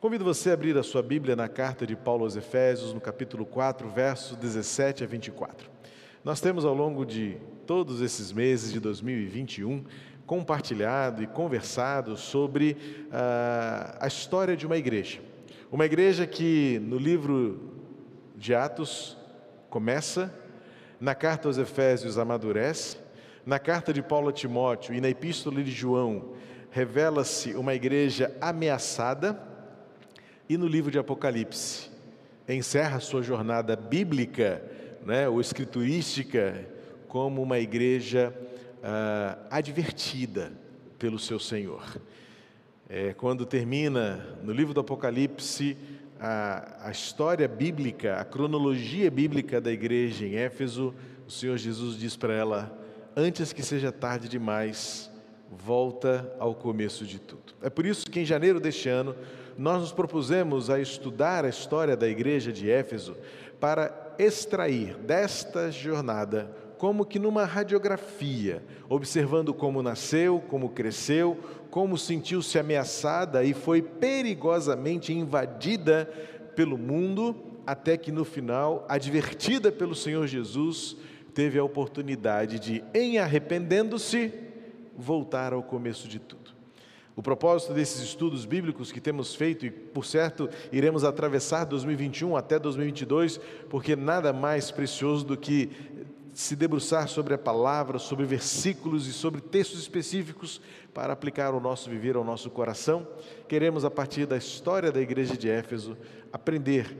Convido você a abrir a sua Bíblia na carta de Paulo aos Efésios, no capítulo 4, versos 17 a 24. Nós temos ao longo de todos esses meses de 2021 compartilhado e conversado sobre uh, a história de uma igreja. Uma igreja que no livro de Atos começa, na carta aos Efésios amadurece, na carta de Paulo a Timóteo e na epístola de João revela-se uma igreja ameaçada, e no livro de Apocalipse encerra sua jornada bíblica, né, ou escriturística, como uma igreja ah, advertida pelo seu Senhor. É, quando termina no livro do Apocalipse a, a história bíblica, a cronologia bíblica da igreja em Éfeso, o Senhor Jesus diz para ela: antes que seja tarde demais, volta ao começo de tudo. É por isso que em janeiro deste ano nós nos propusemos a estudar a história da igreja de Éfeso para extrair desta jornada como que numa radiografia, observando como nasceu, como cresceu, como sentiu-se ameaçada e foi perigosamente invadida pelo mundo, até que no final, advertida pelo Senhor Jesus, teve a oportunidade de, em arrependendo-se, voltar ao começo de tudo. O propósito desses estudos bíblicos que temos feito, e por certo iremos atravessar 2021 até 2022, porque nada mais precioso do que se debruçar sobre a palavra, sobre versículos e sobre textos específicos para aplicar ao nosso viver, ao nosso coração. Queremos, a partir da história da igreja de Éfeso, aprender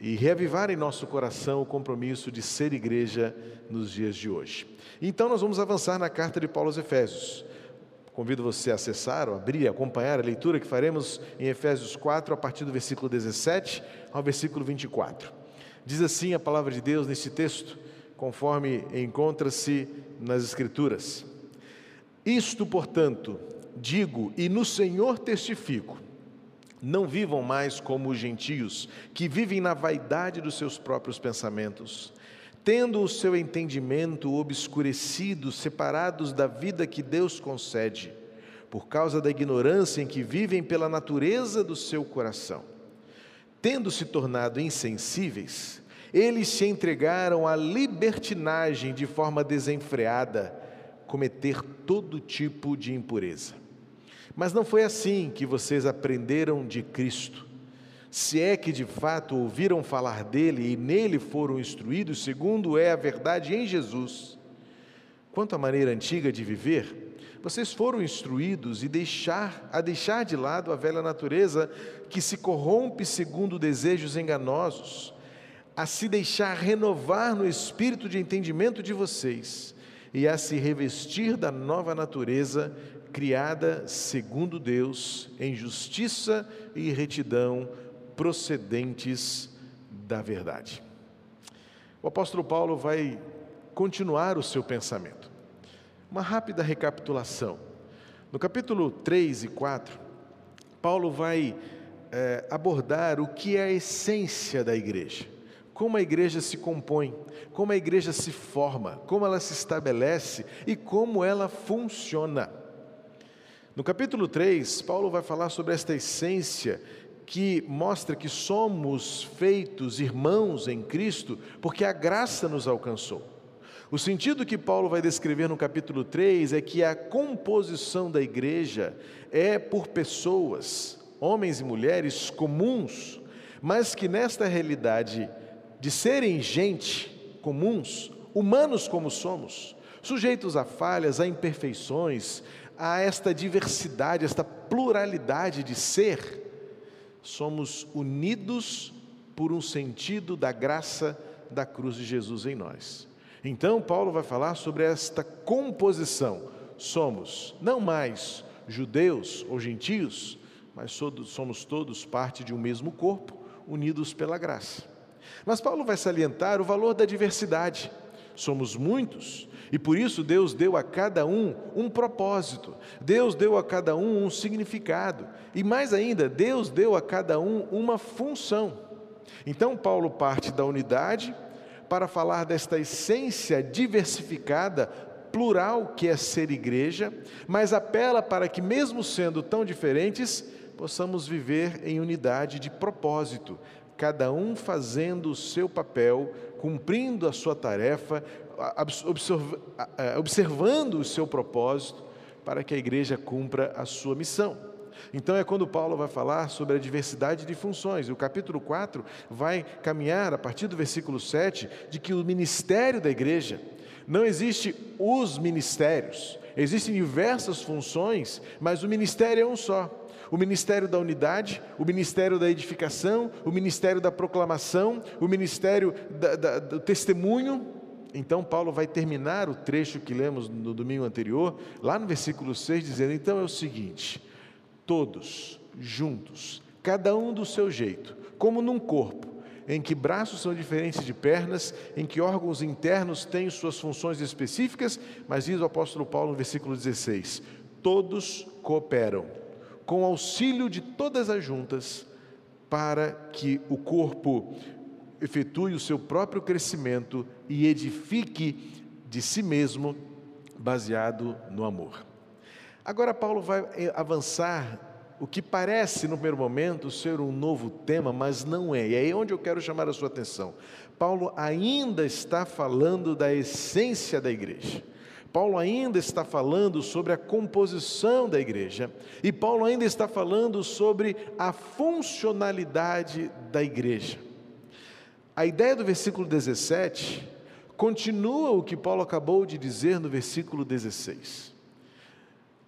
e reavivar em nosso coração o compromisso de ser igreja nos dias de hoje. Então, nós vamos avançar na carta de Paulo aos Efésios. Convido você a acessar, ou abrir, acompanhar a leitura que faremos em Efésios 4, a partir do versículo 17 ao versículo 24. Diz assim a palavra de Deus nesse texto, conforme encontra-se nas Escrituras. Isto, portanto, digo e no Senhor testifico: não vivam mais como os gentios, que vivem na vaidade dos seus próprios pensamentos tendo o seu entendimento obscurecido, separados da vida que Deus concede, por causa da ignorância em que vivem pela natureza do seu coração. Tendo se tornado insensíveis, eles se entregaram à libertinagem de forma desenfreada, cometer todo tipo de impureza. Mas não foi assim que vocês aprenderam de Cristo se é que de fato ouviram falar dele e nele foram instruídos, segundo é a verdade em Jesus. Quanto à maneira antiga de viver, vocês foram instruídos e deixar, a deixar de lado a velha natureza que se corrompe segundo desejos enganosos, a se deixar renovar no espírito de entendimento de vocês e a se revestir da nova natureza criada segundo Deus em justiça e retidão procedentes da verdade. O apóstolo Paulo vai continuar o seu pensamento. Uma rápida recapitulação. No capítulo 3 e 4, Paulo vai é, abordar o que é a essência da igreja, como a igreja se compõe, como a igreja se forma, como ela se estabelece e como ela funciona. No capítulo 3, Paulo vai falar sobre esta essência que mostra que somos feitos irmãos em Cristo porque a graça nos alcançou. O sentido que Paulo vai descrever no capítulo 3 é que a composição da igreja é por pessoas, homens e mulheres comuns, mas que nesta realidade de serem gente comuns, humanos como somos, sujeitos a falhas, a imperfeições, a esta diversidade, esta pluralidade de ser, somos unidos por um sentido da graça da cruz de Jesus em nós. Então, Paulo vai falar sobre esta composição. Somos não mais judeus ou gentios, mas somos todos parte de um mesmo corpo, unidos pela graça. Mas Paulo vai salientar o valor da diversidade. Somos muitos, e por isso Deus deu a cada um um propósito, Deus deu a cada um um significado, e mais ainda, Deus deu a cada um uma função. Então, Paulo parte da unidade para falar desta essência diversificada, plural que é ser igreja, mas apela para que, mesmo sendo tão diferentes, possamos viver em unidade de propósito, cada um fazendo o seu papel, cumprindo a sua tarefa, observando o seu propósito, para que a igreja cumpra a sua missão. Então é quando Paulo vai falar sobre a diversidade de funções. O capítulo 4 vai caminhar a partir do versículo 7 de que o ministério da igreja não existe os ministérios, existem diversas funções, mas o ministério é um só. O ministério da unidade, o ministério da edificação, o ministério da proclamação, o ministério da, da, do testemunho. Então, Paulo vai terminar o trecho que lemos no domingo anterior, lá no versículo 6, dizendo: Então é o seguinte, todos juntos, cada um do seu jeito, como num corpo, em que braços são diferentes de pernas, em que órgãos internos têm suas funções específicas, mas diz o apóstolo Paulo no versículo 16: todos cooperam, com auxílio de todas as juntas, para que o corpo efetue o seu próprio crescimento e edifique de si mesmo, baseado no amor. Agora, Paulo vai eh, avançar o que parece, no primeiro momento, ser um novo tema, mas não é. E é aí onde eu quero chamar a sua atenção. Paulo ainda está falando da essência da igreja. Paulo ainda está falando sobre a composição da igreja. E Paulo ainda está falando sobre a funcionalidade da igreja. A ideia do versículo 17 continua o que Paulo acabou de dizer no versículo 16.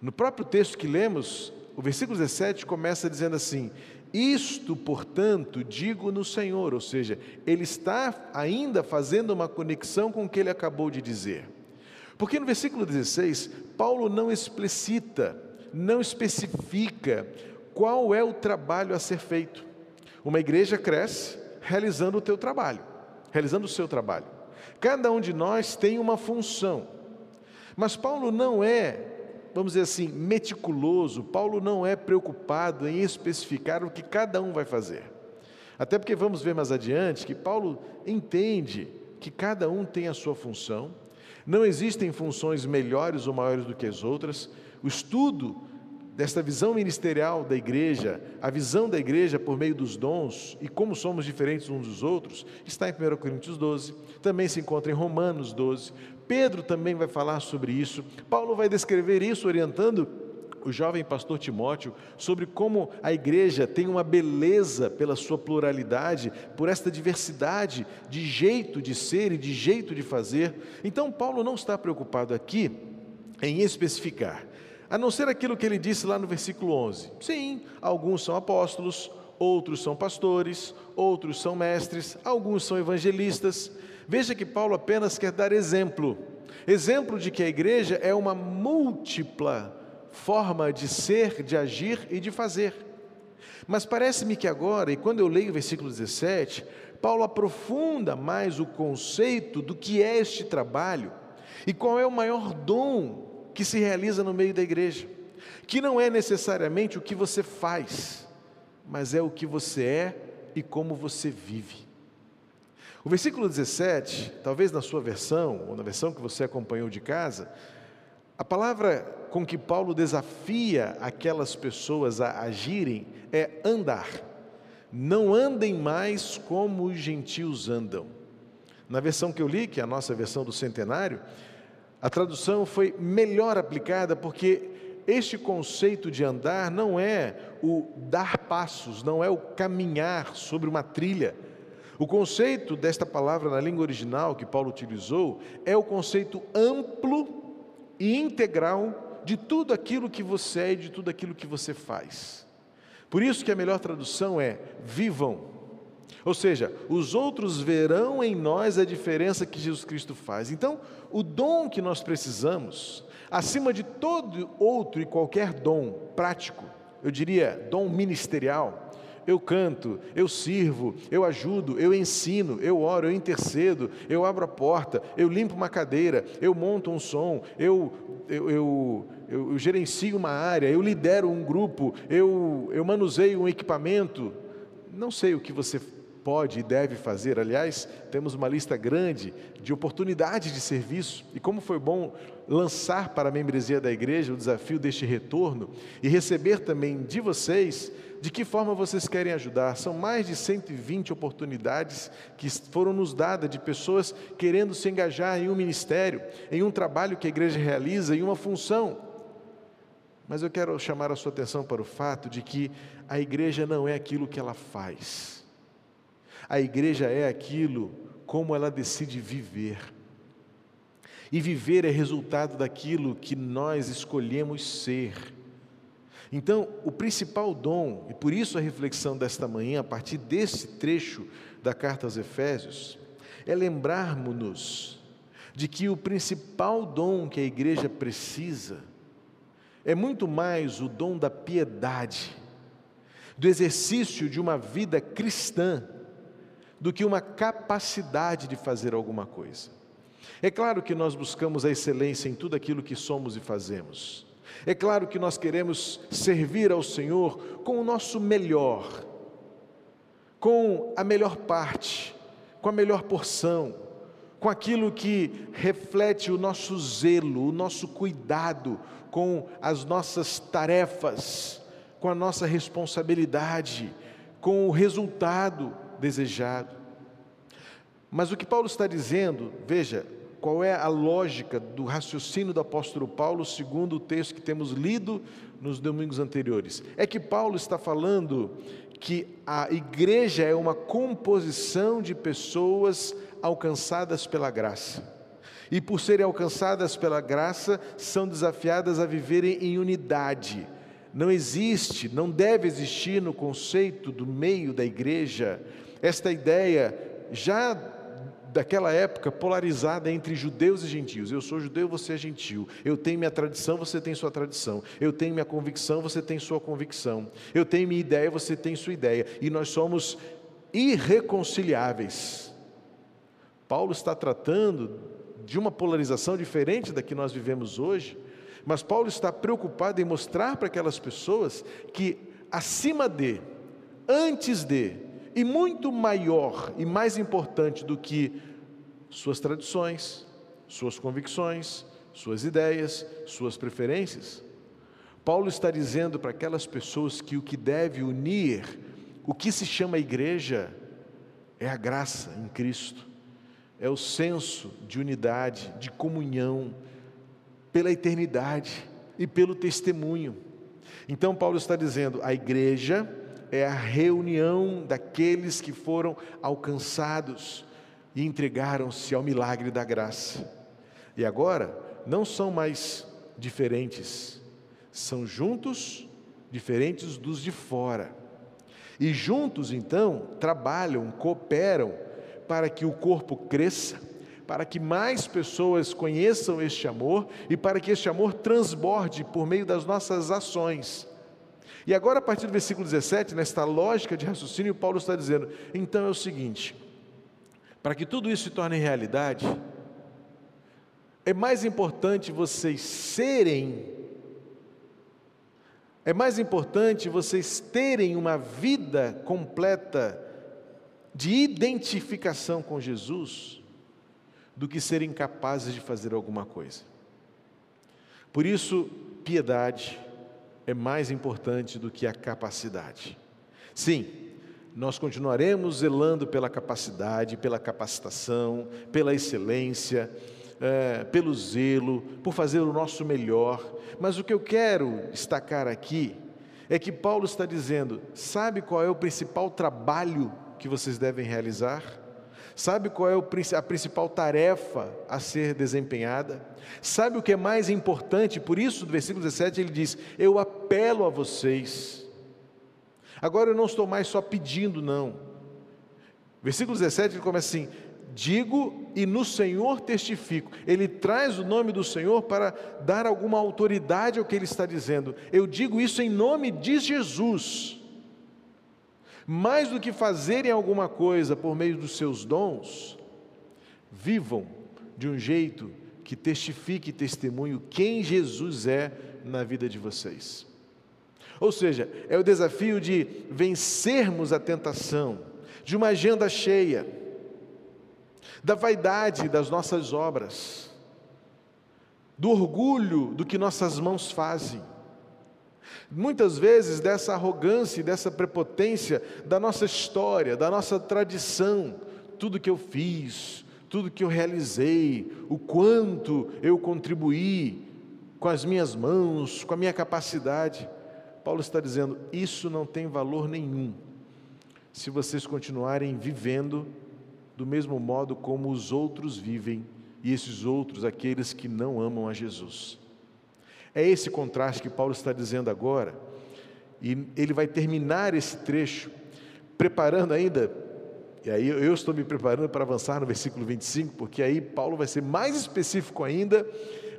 No próprio texto que lemos, o versículo 17 começa dizendo assim: Isto, portanto, digo no Senhor, ou seja, ele está ainda fazendo uma conexão com o que ele acabou de dizer. Porque no versículo 16, Paulo não explicita, não especifica qual é o trabalho a ser feito. Uma igreja cresce realizando o teu trabalho, realizando o seu trabalho. Cada um de nós tem uma função. Mas Paulo não é vamos dizer assim, meticuloso. Paulo não é preocupado em especificar o que cada um vai fazer. Até porque vamos ver mais adiante que Paulo entende que cada um tem a sua função, não existem funções melhores ou maiores do que as outras. O estudo desta visão ministerial da igreja, a visão da igreja por meio dos dons e como somos diferentes uns dos outros, está em 1 Coríntios 12, também se encontra em Romanos 12. Pedro também vai falar sobre isso. Paulo vai descrever isso orientando o jovem pastor Timóteo sobre como a igreja tem uma beleza pela sua pluralidade, por esta diversidade de jeito de ser e de jeito de fazer. Então, Paulo não está preocupado aqui em especificar a não ser aquilo que ele disse lá no versículo 11. Sim, alguns são apóstolos, outros são pastores, outros são mestres, alguns são evangelistas. Veja que Paulo apenas quer dar exemplo exemplo de que a igreja é uma múltipla forma de ser, de agir e de fazer. Mas parece-me que agora, e quando eu leio o versículo 17, Paulo aprofunda mais o conceito do que é este trabalho e qual é o maior dom que se realiza no meio da igreja, que não é necessariamente o que você faz, mas é o que você é e como você vive. O versículo 17, talvez na sua versão, ou na versão que você acompanhou de casa, a palavra com que Paulo desafia aquelas pessoas a agirem é andar. Não andem mais como os gentios andam. Na versão que eu li, que é a nossa versão do centenário, a tradução foi melhor aplicada porque este conceito de andar não é o dar passos, não é o caminhar sobre uma trilha. O conceito desta palavra na língua original que Paulo utilizou é o conceito amplo e integral de tudo aquilo que você é e de tudo aquilo que você faz. Por isso que a melhor tradução é vivam ou seja, os outros verão em nós a diferença que Jesus Cristo faz. Então, o dom que nós precisamos, acima de todo outro e qualquer dom prático, eu diria dom ministerial, eu canto, eu sirvo, eu ajudo, eu ensino, eu oro, eu intercedo, eu abro a porta, eu limpo uma cadeira, eu monto um som, eu, eu, eu, eu gerencio uma área, eu lidero um grupo, eu, eu manuseio um equipamento. Não sei o que você pode e deve fazer. Aliás, temos uma lista grande de oportunidades de serviço e como foi bom lançar para a membresia da igreja o desafio deste retorno e receber também de vocês de que forma vocês querem ajudar. São mais de 120 oportunidades que foram nos dadas de pessoas querendo se engajar em um ministério, em um trabalho que a igreja realiza, em uma função. Mas eu quero chamar a sua atenção para o fato de que a igreja não é aquilo que ela faz. A igreja é aquilo como ela decide viver. E viver é resultado daquilo que nós escolhemos ser. Então, o principal dom, e por isso a reflexão desta manhã, a partir desse trecho da carta aos Efésios, é lembrarmos-nos de que o principal dom que a igreja precisa é muito mais o dom da piedade, do exercício de uma vida cristã, do que uma capacidade de fazer alguma coisa. É claro que nós buscamos a excelência em tudo aquilo que somos e fazemos. É claro que nós queremos servir ao Senhor com o nosso melhor, com a melhor parte, com a melhor porção, com aquilo que reflete o nosso zelo, o nosso cuidado com as nossas tarefas, com a nossa responsabilidade, com o resultado desejado. Mas o que Paulo está dizendo, veja, qual é a lógica do raciocínio do apóstolo Paulo, segundo o texto que temos lido nos domingos anteriores? É que Paulo está falando que a igreja é uma composição de pessoas alcançadas pela graça. E por serem alcançadas pela graça, são desafiadas a viverem em unidade. Não existe, não deve existir no conceito do meio da igreja esta ideia já daquela época polarizada entre judeus e gentios. Eu sou judeu, você é gentil. Eu tenho minha tradição, você tem sua tradição. Eu tenho minha convicção, você tem sua convicção. Eu tenho minha ideia, você tem sua ideia. E nós somos irreconciliáveis. Paulo está tratando de uma polarização diferente da que nós vivemos hoje, mas Paulo está preocupado em mostrar para aquelas pessoas que acima de, antes de, e muito maior e mais importante do que suas tradições, suas convicções, suas ideias, suas preferências. Paulo está dizendo para aquelas pessoas que o que deve unir, o que se chama igreja, é a graça em Cristo, é o senso de unidade, de comunhão, pela eternidade e pelo testemunho. Então, Paulo está dizendo: a igreja é a reunião daqueles que foram alcançados e entregaram-se ao milagre da graça. E agora, não são mais diferentes, são juntos, diferentes dos de fora. E juntos, então, trabalham, cooperam para que o corpo cresça, para que mais pessoas conheçam este amor e para que este amor transborde por meio das nossas ações e agora, a partir do versículo 17, nesta lógica de raciocínio, Paulo está dizendo: então é o seguinte, para que tudo isso se torne realidade, é mais importante vocês serem, é mais importante vocês terem uma vida completa de identificação com Jesus, do que serem capazes de fazer alguma coisa. Por isso, piedade, é mais importante do que a capacidade. Sim, nós continuaremos zelando pela capacidade, pela capacitação, pela excelência, é, pelo zelo, por fazer o nosso melhor, mas o que eu quero destacar aqui é que Paulo está dizendo: sabe qual é o principal trabalho que vocês devem realizar? Sabe qual é a principal tarefa a ser desempenhada? Sabe o que é mais importante? Por isso, no versículo 17, ele diz: Eu apelo a vocês. Agora eu não estou mais só pedindo, não. Versículo 17 ele começa assim: Digo e no Senhor testifico. Ele traz o nome do Senhor para dar alguma autoridade ao que ele está dizendo. Eu digo isso em nome de Jesus mais do que fazerem alguma coisa por meio dos seus dons, vivam de um jeito que testifique e testemunhe quem Jesus é na vida de vocês. Ou seja, é o desafio de vencermos a tentação, de uma agenda cheia, da vaidade das nossas obras, do orgulho do que nossas mãos fazem. Muitas vezes dessa arrogância e dessa prepotência da nossa história, da nossa tradição, tudo que eu fiz, tudo que eu realizei, o quanto eu contribuí com as minhas mãos, com a minha capacidade. Paulo está dizendo: isso não tem valor nenhum se vocês continuarem vivendo do mesmo modo como os outros vivem, e esses outros, aqueles que não amam a Jesus. É esse contraste que Paulo está dizendo agora, e ele vai terminar esse trecho, preparando ainda, e aí eu estou me preparando para avançar no versículo 25, porque aí Paulo vai ser mais específico ainda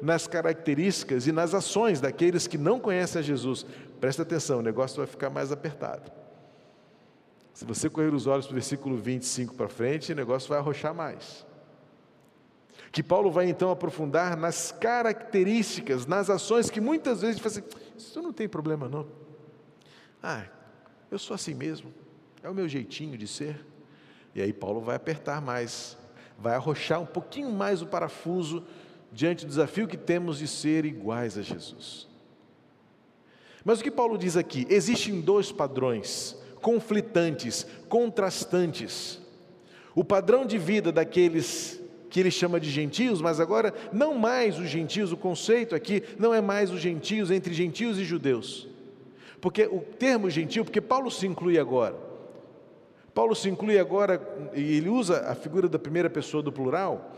nas características e nas ações daqueles que não conhecem a Jesus. Presta atenção, o negócio vai ficar mais apertado. Se você correr os olhos para o versículo 25 para frente, o negócio vai arrochar mais. Que Paulo vai então aprofundar nas características, nas ações que muitas vezes fala assim: isso não tem problema não. Ah, eu sou assim mesmo, é o meu jeitinho de ser. E aí Paulo vai apertar mais, vai arrochar um pouquinho mais o parafuso diante do desafio que temos de ser iguais a Jesus. Mas o que Paulo diz aqui? Existem dois padrões conflitantes, contrastantes. O padrão de vida daqueles que ele chama de gentios, mas agora não mais os gentios, o conceito aqui não é mais os gentios entre gentios e judeus. Porque o termo gentio, porque Paulo se inclui agora. Paulo se inclui agora, e ele usa a figura da primeira pessoa do plural,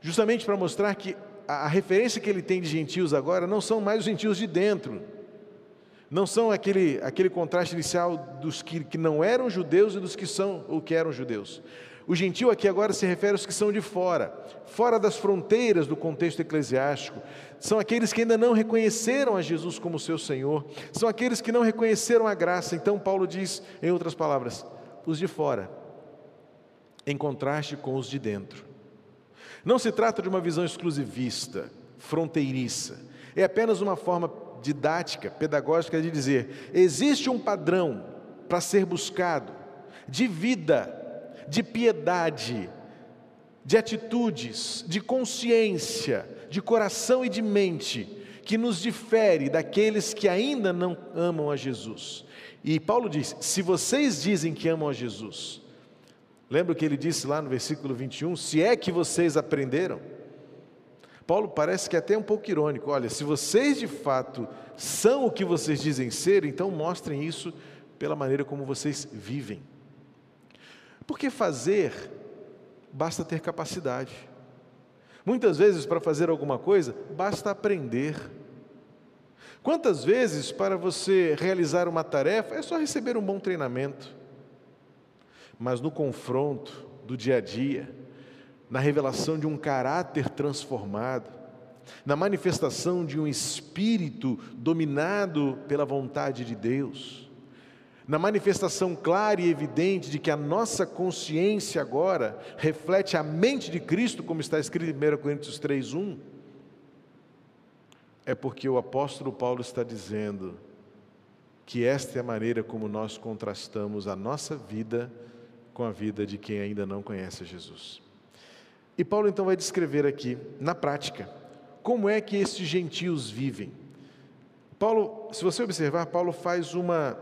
justamente para mostrar que a, referência que ele tem de gentios agora não são mais os gentios de dentro, não são aquele, aquele contraste inicial dos que, que não eram judeus e dos que são ou que eram judeus. O gentil aqui agora se refere aos que são de fora, fora das fronteiras do contexto eclesiástico. São aqueles que ainda não reconheceram a Jesus como seu Senhor, são aqueles que não reconheceram a graça. Então, Paulo diz, em outras palavras, os de fora, em contraste com os de dentro. Não se trata de uma visão exclusivista, fronteiriça, é apenas uma forma didática, pedagógica de dizer: existe um padrão para ser buscado de vida, de piedade, de atitudes, de consciência, de coração e de mente, que nos difere daqueles que ainda não amam a Jesus. E Paulo diz: se vocês dizem que amam a Jesus, lembra o que ele disse lá no versículo 21? Se é que vocês aprenderam, Paulo parece que é até um pouco irônico. Olha, se vocês de fato são o que vocês dizem ser, então mostrem isso pela maneira como vocês vivem. Porque fazer basta ter capacidade. Muitas vezes, para fazer alguma coisa, basta aprender. Quantas vezes, para você realizar uma tarefa, é só receber um bom treinamento. Mas no confronto do dia a dia, na revelação de um caráter transformado, na manifestação de um espírito dominado pela vontade de Deus, na manifestação clara e evidente de que a nossa consciência agora reflete a mente de Cristo, como está escrito em 1 Coríntios 3:1, é porque o apóstolo Paulo está dizendo que esta é a maneira como nós contrastamos a nossa vida com a vida de quem ainda não conhece Jesus. E Paulo então vai descrever aqui, na prática, como é que esses gentios vivem. Paulo, se você observar, Paulo faz uma.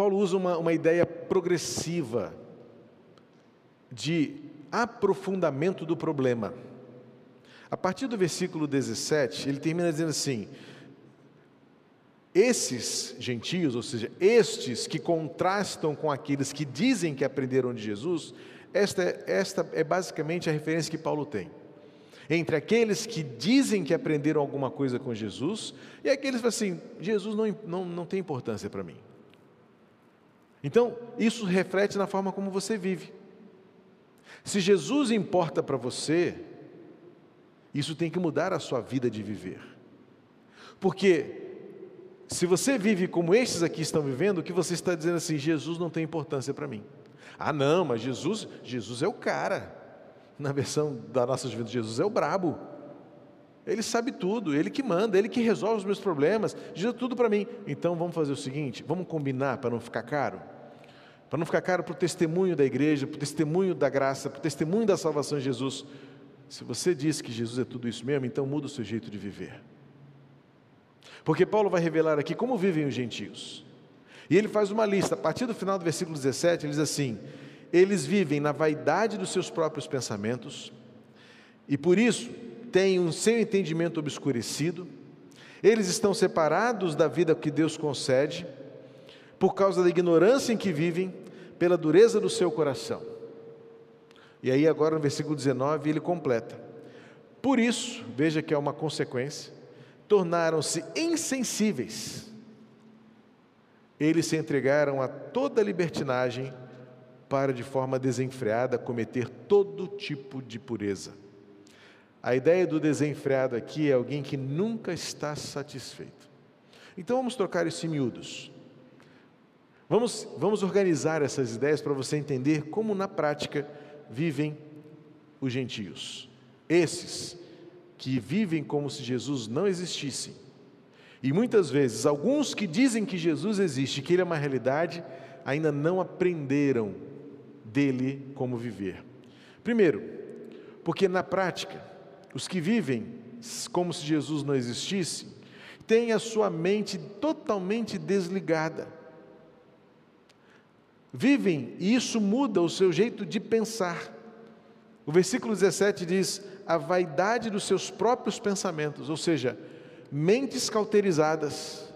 Paulo usa uma, uma ideia progressiva de aprofundamento do problema. A partir do versículo 17, ele termina dizendo assim: esses gentios, ou seja, estes que contrastam com aqueles que dizem que aprenderam de Jesus, esta, esta é basicamente a referência que Paulo tem. Entre aqueles que dizem que aprenderam alguma coisa com Jesus e aqueles que falam assim: Jesus não, não, não tem importância para mim. Então, isso reflete na forma como você vive. Se Jesus importa para você, isso tem que mudar a sua vida de viver. Porque se você vive como estes aqui estão vivendo, o que você está dizendo assim, Jesus não tem importância para mim. Ah, não, mas Jesus, Jesus é o cara. Na versão da nossa juventude, Jesus é o brabo. Ele sabe tudo, Ele que manda, Ele que resolve os meus problemas, diz tudo para mim. Então vamos fazer o seguinte: vamos combinar para não ficar caro? Para não ficar caro para o testemunho da igreja, para o testemunho da graça, para o testemunho da salvação de Jesus. Se você diz que Jesus é tudo isso mesmo, então muda o seu jeito de viver. Porque Paulo vai revelar aqui como vivem os gentios. E ele faz uma lista, a partir do final do versículo 17, ele diz assim: Eles vivem na vaidade dos seus próprios pensamentos, e por isso têm um seu entendimento obscurecido, eles estão separados da vida que Deus concede, por causa da ignorância em que vivem, pela dureza do seu coração. E aí, agora no versículo 19, ele completa: Por isso, veja que é uma consequência, tornaram-se insensíveis. Eles se entregaram a toda libertinagem para, de forma desenfreada, cometer todo tipo de pureza. A ideia do desenfreado aqui é alguém que nunca está satisfeito. Então vamos trocar isso miúdos. Vamos, vamos organizar essas ideias para você entender como, na prática, vivem os gentios. Esses que vivem como se Jesus não existisse. E muitas vezes, alguns que dizem que Jesus existe, que Ele é uma realidade, ainda não aprenderam dele como viver. Primeiro, porque na prática, os que vivem como se Jesus não existisse, têm a sua mente totalmente desligada. Vivem e isso muda o seu jeito de pensar. O versículo 17 diz: a vaidade dos seus próprios pensamentos, ou seja, mentes cauterizadas,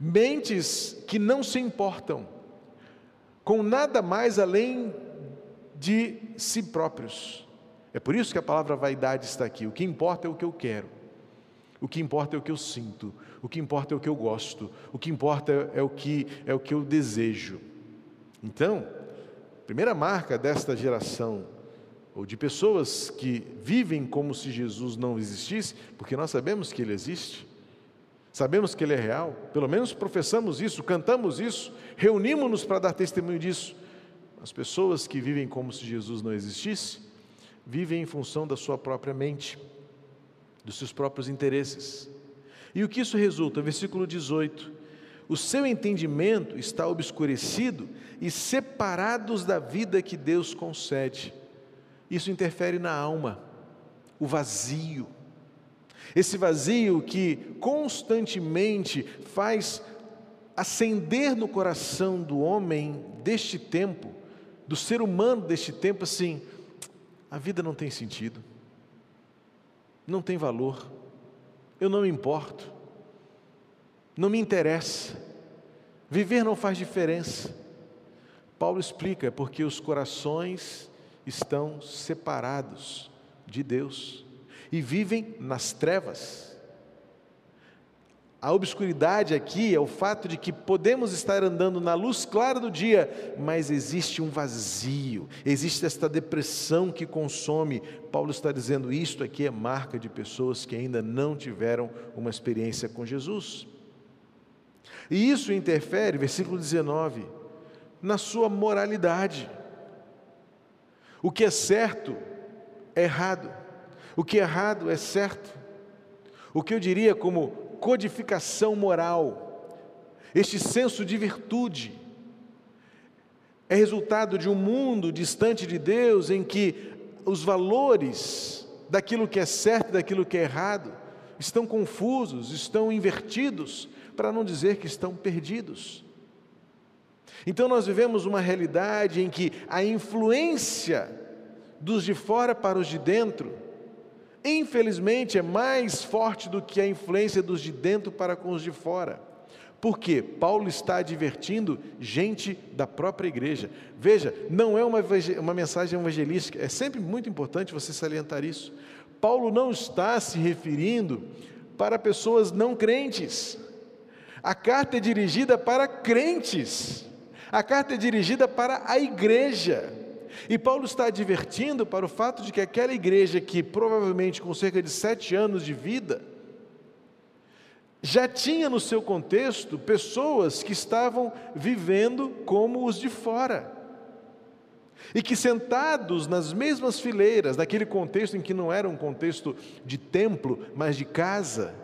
mentes que não se importam com nada mais além de si próprios. É por isso que a palavra vaidade está aqui. O que importa é o que eu quero, o que importa é o que eu sinto, o que importa é o que eu gosto, o que importa é o que é o que eu desejo. Então, a primeira marca desta geração ou de pessoas que vivem como se Jesus não existisse, porque nós sabemos que Ele existe, sabemos que Ele é real, pelo menos professamos isso, cantamos isso, reunimos-nos para dar testemunho disso. As pessoas que vivem como se Jesus não existisse, vivem em função da sua própria mente, dos seus próprios interesses. E o que isso resulta? Versículo 18: o seu entendimento está obscurecido e separados da vida que Deus concede. Isso interfere na alma, o vazio. Esse vazio que constantemente faz acender no coração do homem deste tempo, do ser humano deste tempo, assim: a vida não tem sentido, não tem valor, eu não me importo, não me interessa, viver não faz diferença. Paulo explica porque os corações estão separados de Deus e vivem nas trevas. A obscuridade aqui é o fato de que podemos estar andando na luz clara do dia, mas existe um vazio, existe esta depressão que consome. Paulo está dizendo: isto aqui é marca de pessoas que ainda não tiveram uma experiência com Jesus. E isso interfere, versículo 19, na sua moralidade. O que é certo é errado, o que é errado é certo. O que eu diria como codificação moral, este senso de virtude, é resultado de um mundo distante de Deus em que os valores daquilo que é certo e daquilo que é errado estão confusos, estão invertidos, para não dizer que estão perdidos. Então nós vivemos uma realidade em que a influência dos de fora para os de dentro, infelizmente, é mais forte do que a influência dos de dentro para com os de fora. Por quê? Paulo está advertindo gente da própria igreja. Veja, não é uma, uma mensagem evangelística, é sempre muito importante você salientar isso. Paulo não está se referindo para pessoas não crentes. A carta é dirigida para crentes. A carta é dirigida para a igreja. E Paulo está advertindo para o fato de que aquela igreja, que provavelmente com cerca de sete anos de vida, já tinha no seu contexto pessoas que estavam vivendo como os de fora. E que sentados nas mesmas fileiras, naquele contexto em que não era um contexto de templo, mas de casa,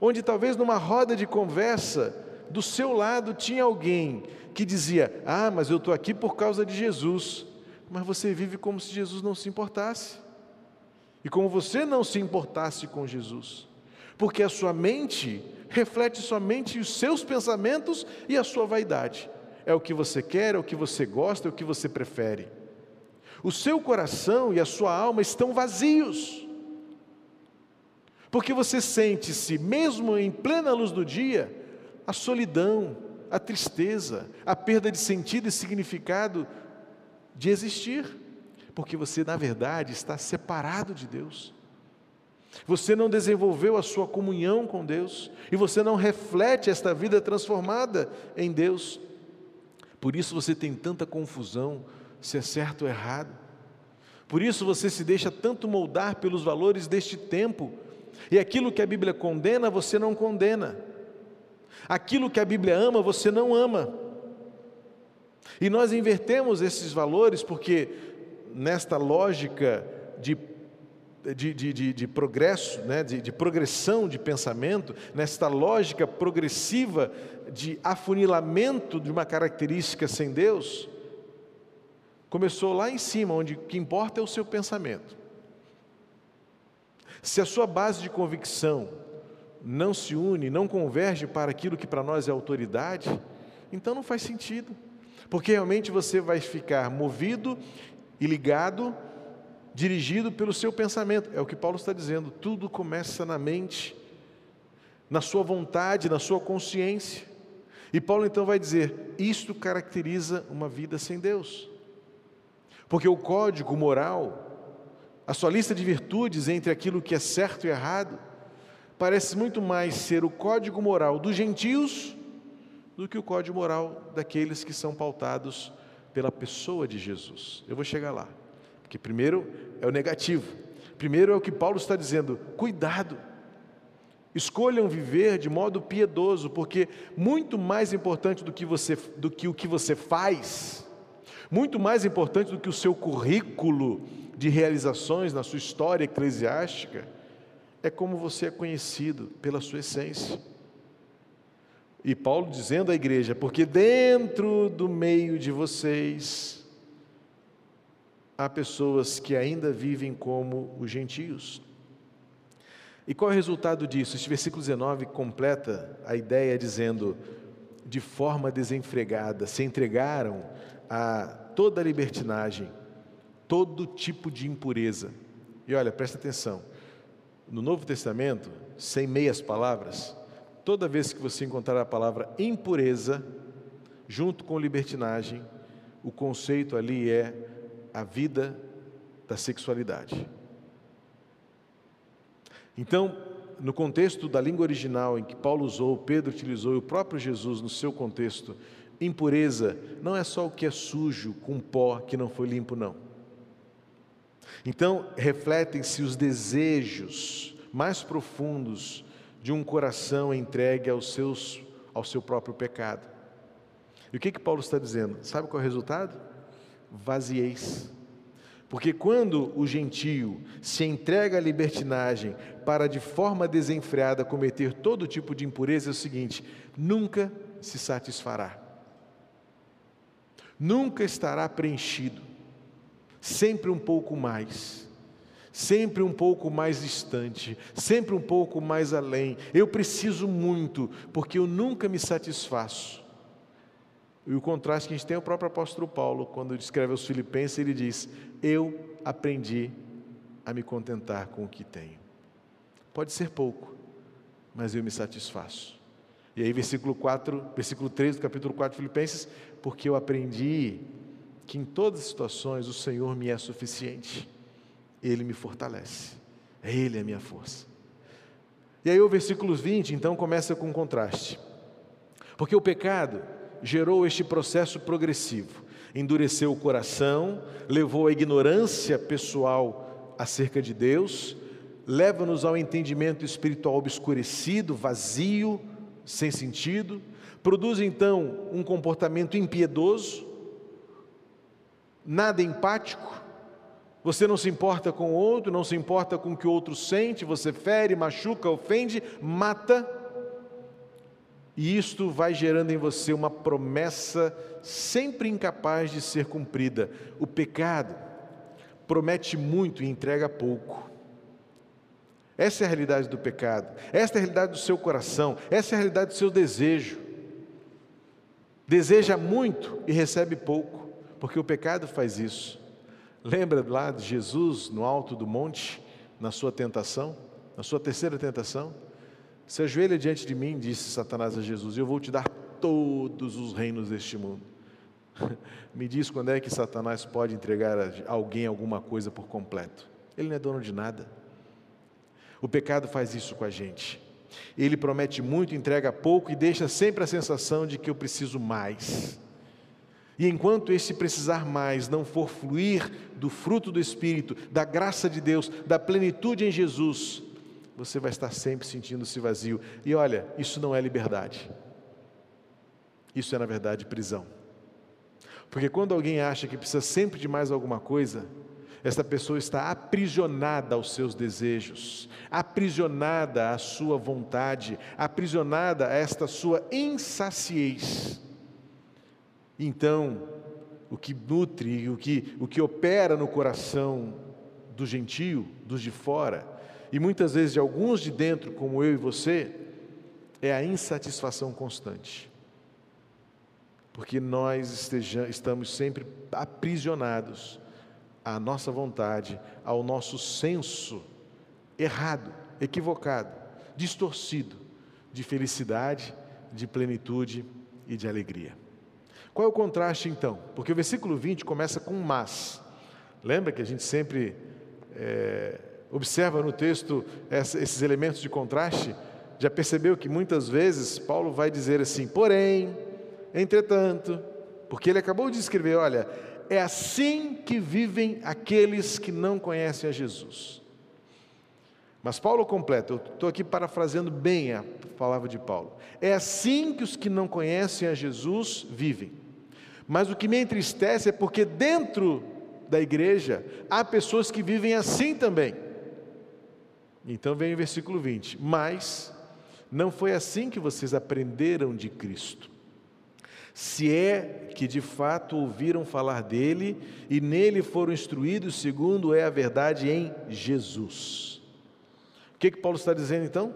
onde talvez numa roda de conversa, do seu lado tinha alguém que dizia: Ah, mas eu estou aqui por causa de Jesus. Mas você vive como se Jesus não se importasse. E como você não se importasse com Jesus. Porque a sua mente reflete somente os seus pensamentos e a sua vaidade. É o que você quer, é o que você gosta, é o que você prefere. O seu coração e a sua alma estão vazios. Porque você sente-se, mesmo em plena luz do dia, a solidão, a tristeza, a perda de sentido e significado de existir, porque você, na verdade, está separado de Deus. Você não desenvolveu a sua comunhão com Deus e você não reflete esta vida transformada em Deus. Por isso você tem tanta confusão se é certo ou errado. Por isso você se deixa tanto moldar pelos valores deste tempo. E aquilo que a Bíblia condena, você não condena. Aquilo que a Bíblia ama, você não ama. E nós invertemos esses valores porque, nesta lógica de, de, de, de progresso, né, de, de progressão de pensamento, nesta lógica progressiva de afunilamento de uma característica sem Deus, começou lá em cima, onde o que importa é o seu pensamento. Se a sua base de convicção não se une, não converge para aquilo que para nós é autoridade, então não faz sentido, porque realmente você vai ficar movido e ligado, dirigido pelo seu pensamento. É o que Paulo está dizendo, tudo começa na mente, na sua vontade, na sua consciência. E Paulo então vai dizer: isto caracteriza uma vida sem Deus. Porque o código moral, a sua lista de virtudes entre aquilo que é certo e errado, parece muito mais ser o código moral dos gentios do que o código moral daqueles que são pautados pela pessoa de Jesus. Eu vou chegar lá, porque primeiro é o negativo, primeiro é o que Paulo está dizendo: cuidado, escolham viver de modo piedoso, porque muito mais importante do que, você, do que o que você faz, muito mais importante do que o seu currículo de realizações na sua história eclesiástica, é como você é conhecido pela sua essência. E Paulo dizendo à igreja: porque dentro do meio de vocês há pessoas que ainda vivem como os gentios. E qual é o resultado disso? Este versículo 19 completa a ideia dizendo: de forma desenfregada, se entregaram a toda a libertinagem, todo tipo de impureza. E olha, presta atenção no Novo Testamento, sem meias palavras, toda vez que você encontrar a palavra impureza, junto com libertinagem, o conceito ali é a vida da sexualidade. Então, no contexto da língua original em que Paulo usou, Pedro utilizou e o próprio Jesus no seu contexto, impureza não é só o que é sujo com pó que não foi limpo, não. Então, refletem-se os desejos mais profundos de um coração entregue aos seus, ao seu próprio pecado. E o que, que Paulo está dizendo? Sabe qual é o resultado? Vazieis. Porque quando o gentio se entrega à libertinagem para de forma desenfreada cometer todo tipo de impureza, é o seguinte: nunca se satisfará, nunca estará preenchido sempre um pouco mais, sempre um pouco mais distante, sempre um pouco mais além. Eu preciso muito, porque eu nunca me satisfaço. E o contraste que a gente tem é o próprio apóstolo Paulo, quando escreve aos Filipenses, ele diz: Eu aprendi a me contentar com o que tenho. Pode ser pouco, mas eu me satisfaço. E aí, versículo 4, versículo 3 do capítulo 4 de Filipenses, porque eu aprendi que em todas as situações o Senhor me é suficiente, Ele me fortalece, Ele é a minha força. E aí o versículo 20 então começa com um contraste, porque o pecado gerou este processo progressivo, endureceu o coração, levou a ignorância pessoal acerca de Deus, leva-nos ao entendimento espiritual obscurecido, vazio, sem sentido, produz então um comportamento impiedoso, nada empático, você não se importa com o outro, não se importa com o que o outro sente, você fere, machuca, ofende, mata. E isto vai gerando em você uma promessa sempre incapaz de ser cumprida. O pecado promete muito e entrega pouco. Essa é a realidade do pecado, essa é a realidade do seu coração, essa é a realidade do seu desejo. Deseja muito e recebe pouco, porque o pecado faz isso. Lembra lá de Jesus no alto do monte, na sua tentação, na sua terceira tentação? Se ajoelha diante de mim, disse Satanás a Jesus, eu vou te dar todos os reinos deste mundo. Me diz quando é que Satanás pode entregar a alguém alguma coisa por completo. Ele não é dono de nada. O pecado faz isso com a gente. Ele promete muito, entrega pouco e deixa sempre a sensação de que eu preciso mais. E enquanto esse precisar mais não for fluir do fruto do Espírito, da graça de Deus, da plenitude em Jesus, você vai estar sempre sentindo-se vazio. E olha, isso não é liberdade. Isso é, na verdade, prisão. Porque quando alguém acha que precisa sempre de mais alguma coisa, essa pessoa está aprisionada aos seus desejos, aprisionada à sua vontade, aprisionada a esta sua insaciez. Então, o que nutre, o que, o que opera no coração do gentio, dos de fora, e muitas vezes de alguns de dentro, como eu e você, é a insatisfação constante. Porque nós estejamos, estamos sempre aprisionados à nossa vontade, ao nosso senso errado, equivocado, distorcido de felicidade, de plenitude e de alegria. Qual é o contraste então? Porque o versículo 20 começa com mas. Lembra que a gente sempre é, observa no texto esses elementos de contraste? Já percebeu que muitas vezes Paulo vai dizer assim, porém, entretanto, porque ele acabou de escrever, olha, é assim que vivem aqueles que não conhecem a Jesus. Mas Paulo completa, eu estou aqui parafraseando bem a palavra de Paulo. É assim que os que não conhecem a Jesus vivem. Mas o que me entristece é porque dentro da igreja há pessoas que vivem assim também. Então vem o versículo 20: Mas não foi assim que vocês aprenderam de Cristo. Se é que de fato ouviram falar dele e nele foram instruídos, segundo é a verdade em Jesus. O que, que Paulo está dizendo então?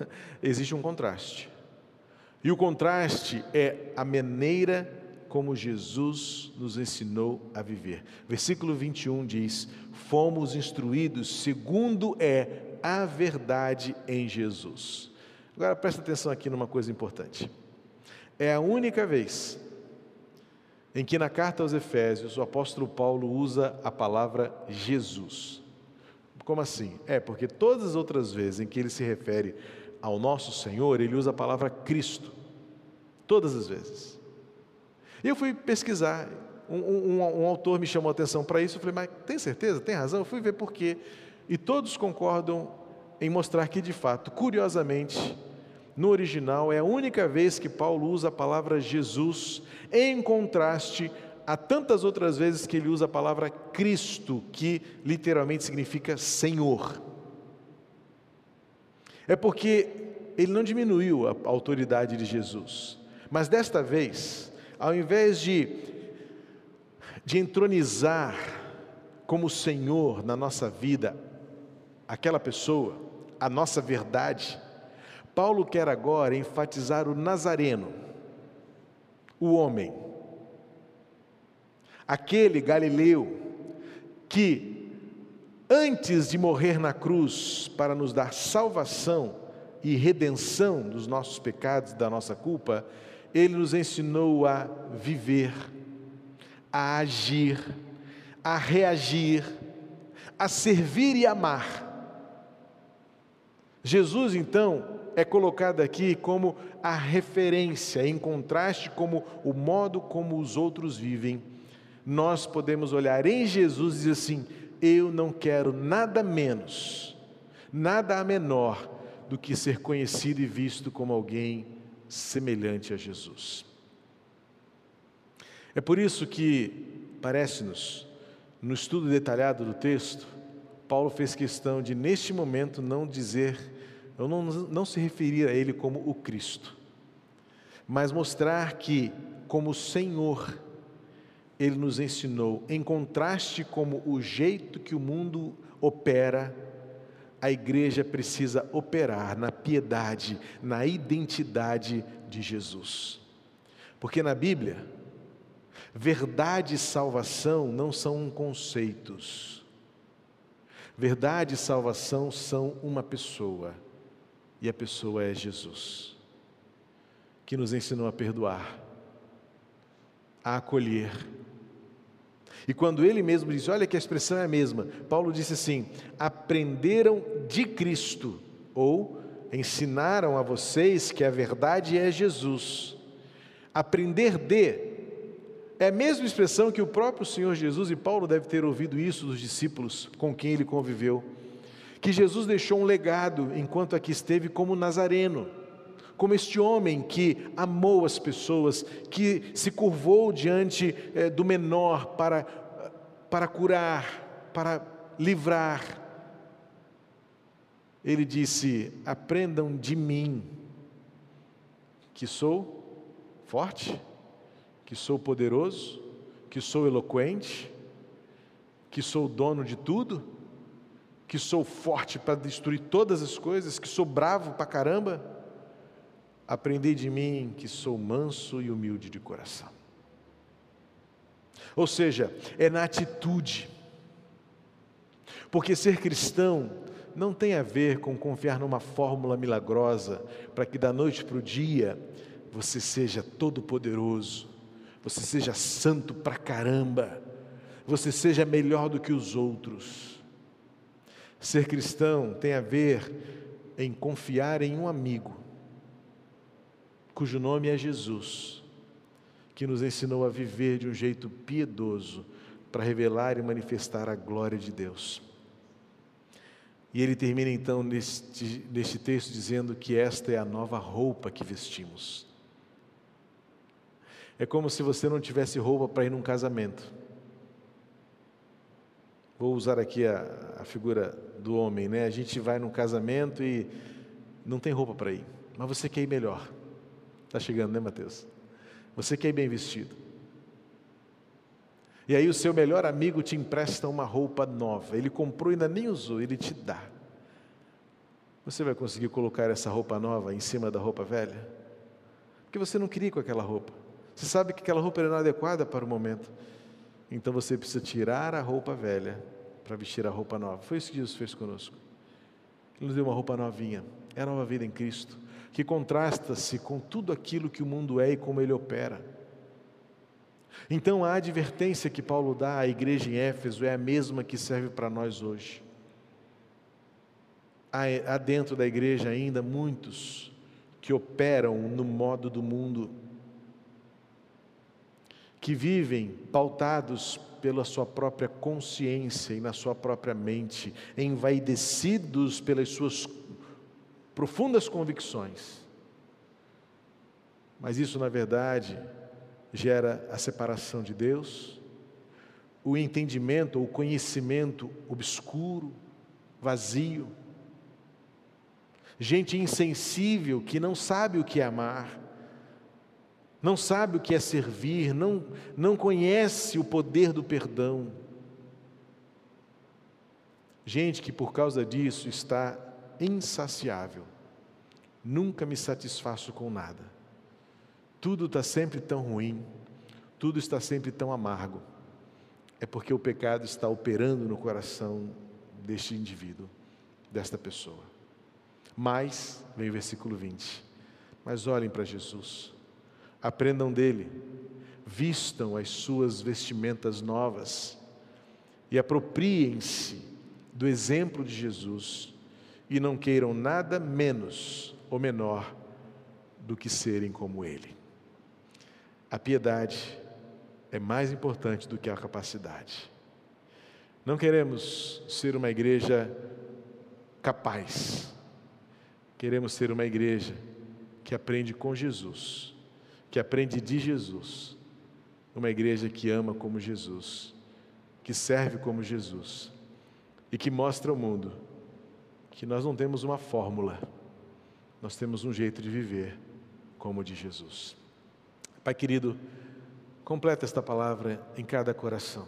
Existe um contraste. E o contraste é a maneira como Jesus nos ensinou a viver. Versículo 21 diz: Fomos instruídos segundo é a verdade em Jesus. Agora presta atenção aqui numa coisa importante. É a única vez em que na carta aos Efésios o apóstolo Paulo usa a palavra Jesus. Como assim? É porque todas as outras vezes em que ele se refere ao nosso Senhor, ele usa a palavra Cristo. Todas as vezes. Eu fui pesquisar. Um, um, um autor me chamou a atenção para isso. Eu falei, mas tem certeza? Tem razão? Eu fui ver por quê. E todos concordam em mostrar que, de fato, curiosamente, no original é a única vez que Paulo usa a palavra Jesus, em contraste a tantas outras vezes que ele usa a palavra Cristo, que literalmente significa Senhor. É porque ele não diminuiu a autoridade de Jesus, mas desta vez ao invés de, de entronizar como Senhor na nossa vida aquela pessoa, a nossa verdade, Paulo quer agora enfatizar o Nazareno, o homem, aquele galileu que, antes de morrer na cruz para nos dar salvação e redenção dos nossos pecados, da nossa culpa, ele nos ensinou a viver, a agir, a reagir, a servir e amar. Jesus, então, é colocado aqui como a referência, em contraste como o modo como os outros vivem. Nós podemos olhar em Jesus e dizer assim: eu não quero nada menos, nada a menor do que ser conhecido e visto como alguém semelhante a Jesus. É por isso que parece-nos, no estudo detalhado do texto, Paulo fez questão de, neste momento, não dizer, não, não se referir a ele como o Cristo, mas mostrar que, como Senhor, ele nos ensinou, em contraste como o jeito que o mundo opera, a igreja precisa operar na piedade, na identidade de Jesus. Porque na Bíblia, verdade e salvação não são conceitos. Verdade e salvação são uma pessoa, e a pessoa é Jesus, que nos ensinou a perdoar, a acolher. E quando ele mesmo disse, olha que a expressão é a mesma, Paulo disse assim: aprenderam de Cristo, ou ensinaram a vocês que a verdade é Jesus. Aprender de é a mesma expressão que o próprio Senhor Jesus e Paulo deve ter ouvido isso dos discípulos com quem ele conviveu. Que Jesus deixou um legado enquanto aqui esteve como Nazareno, como este homem que amou as pessoas, que se curvou diante é, do menor para, para curar, para livrar. Ele disse: Aprendam de mim, que sou forte que sou poderoso, que sou eloquente, que sou dono de tudo, que sou forte para destruir todas as coisas, que sou bravo para caramba. Aprendei de mim que sou manso e humilde de coração. Ou seja, é na atitude. Porque ser cristão não tem a ver com confiar numa fórmula milagrosa para que da noite para o dia você seja todo poderoso, você seja santo pra caramba, você seja melhor do que os outros. Ser cristão tem a ver em confiar em um amigo, cujo nome é Jesus, que nos ensinou a viver de um jeito piedoso para revelar e manifestar a glória de Deus. E ele termina então neste, neste texto dizendo que esta é a nova roupa que vestimos. É como se você não tivesse roupa para ir num casamento. Vou usar aqui a, a figura do homem, né? A gente vai num casamento e não tem roupa para ir, mas você quer ir melhor. Está chegando, né, Mateus? Você quer ir bem vestido. E aí o seu melhor amigo te empresta uma roupa nova. Ele comprou e ainda nem usou, ele te dá. Você vai conseguir colocar essa roupa nova em cima da roupa velha? Porque você não queria com aquela roupa. Você sabe que aquela roupa era inadequada para o momento. Então você precisa tirar a roupa velha para vestir a roupa nova. Foi isso que Jesus fez conosco. Ele nos deu uma roupa novinha. É a nova vida em Cristo, que contrasta-se com tudo aquilo que o mundo é e como ele opera. Então a advertência que Paulo dá à igreja em Éfeso é a mesma que serve para nós hoje. Há dentro da igreja ainda muitos que operam no modo do mundo que vivem pautados pela sua própria consciência e na sua própria mente, envaidecidos pelas suas profundas convicções. Mas isso, na verdade, gera a separação de Deus, o entendimento ou conhecimento obscuro, vazio. Gente insensível que não sabe o que é amar, não sabe o que é servir, não, não conhece o poder do perdão. Gente que por causa disso está insaciável. Nunca me satisfaço com nada. Tudo está sempre tão ruim, tudo está sempre tão amargo. É porque o pecado está operando no coração deste indivíduo, desta pessoa. Mas, vem o versículo 20: Mas olhem para Jesus aprendam dele, vistam as suas vestimentas novas e apropriem-se do exemplo de Jesus e não queiram nada menos ou menor do que serem como ele. A piedade é mais importante do que a capacidade. Não queremos ser uma igreja capaz, queremos ser uma igreja que aprende com Jesus que aprende de Jesus uma igreja que ama como Jesus, que serve como Jesus e que mostra ao mundo que nós não temos uma fórmula, nós temos um jeito de viver como o de Jesus. Pai querido, completa esta palavra em cada coração.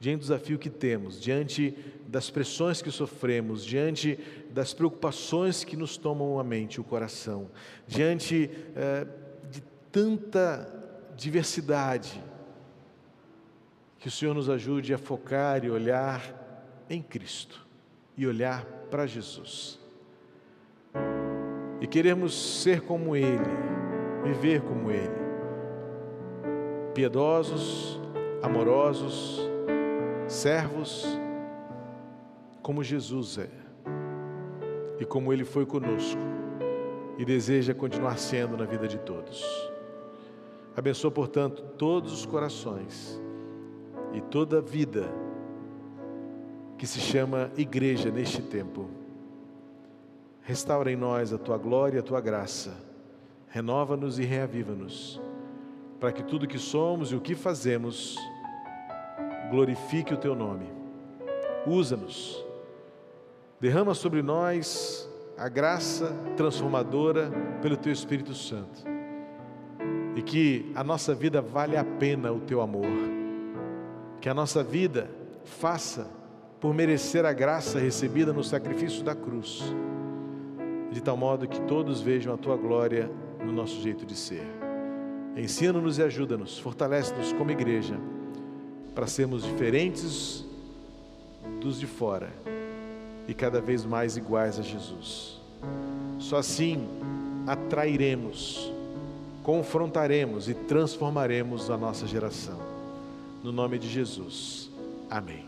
Diante do desafio que temos, diante das pressões que sofremos, diante das preocupações que nos tomam a mente, o coração, diante eh, de tanta diversidade, que o Senhor nos ajude a focar e olhar em Cristo e olhar para Jesus. E queremos ser como Ele, viver como Ele, piedosos, amorosos, servos, como Jesus é e como Ele foi conosco e deseja continuar sendo na vida de todos. Abençoa, portanto, todos os corações e toda a vida que se chama igreja neste tempo. Restaura em nós a tua glória e a tua graça. Renova-nos e reaviva-nos, para que tudo que somos e o que fazemos glorifique o teu nome. Usa-nos. Derrama sobre nós a graça transformadora pelo teu Espírito Santo. E que a nossa vida vale a pena o teu amor. Que a nossa vida faça por merecer a graça recebida no sacrifício da cruz, de tal modo que todos vejam a tua glória no nosso jeito de ser. Ensina-nos e ajuda-nos, fortalece-nos como igreja, para sermos diferentes dos de fora e cada vez mais iguais a Jesus. Só assim atrairemos, confrontaremos e transformaremos a nossa geração. No nome de Jesus. Amém.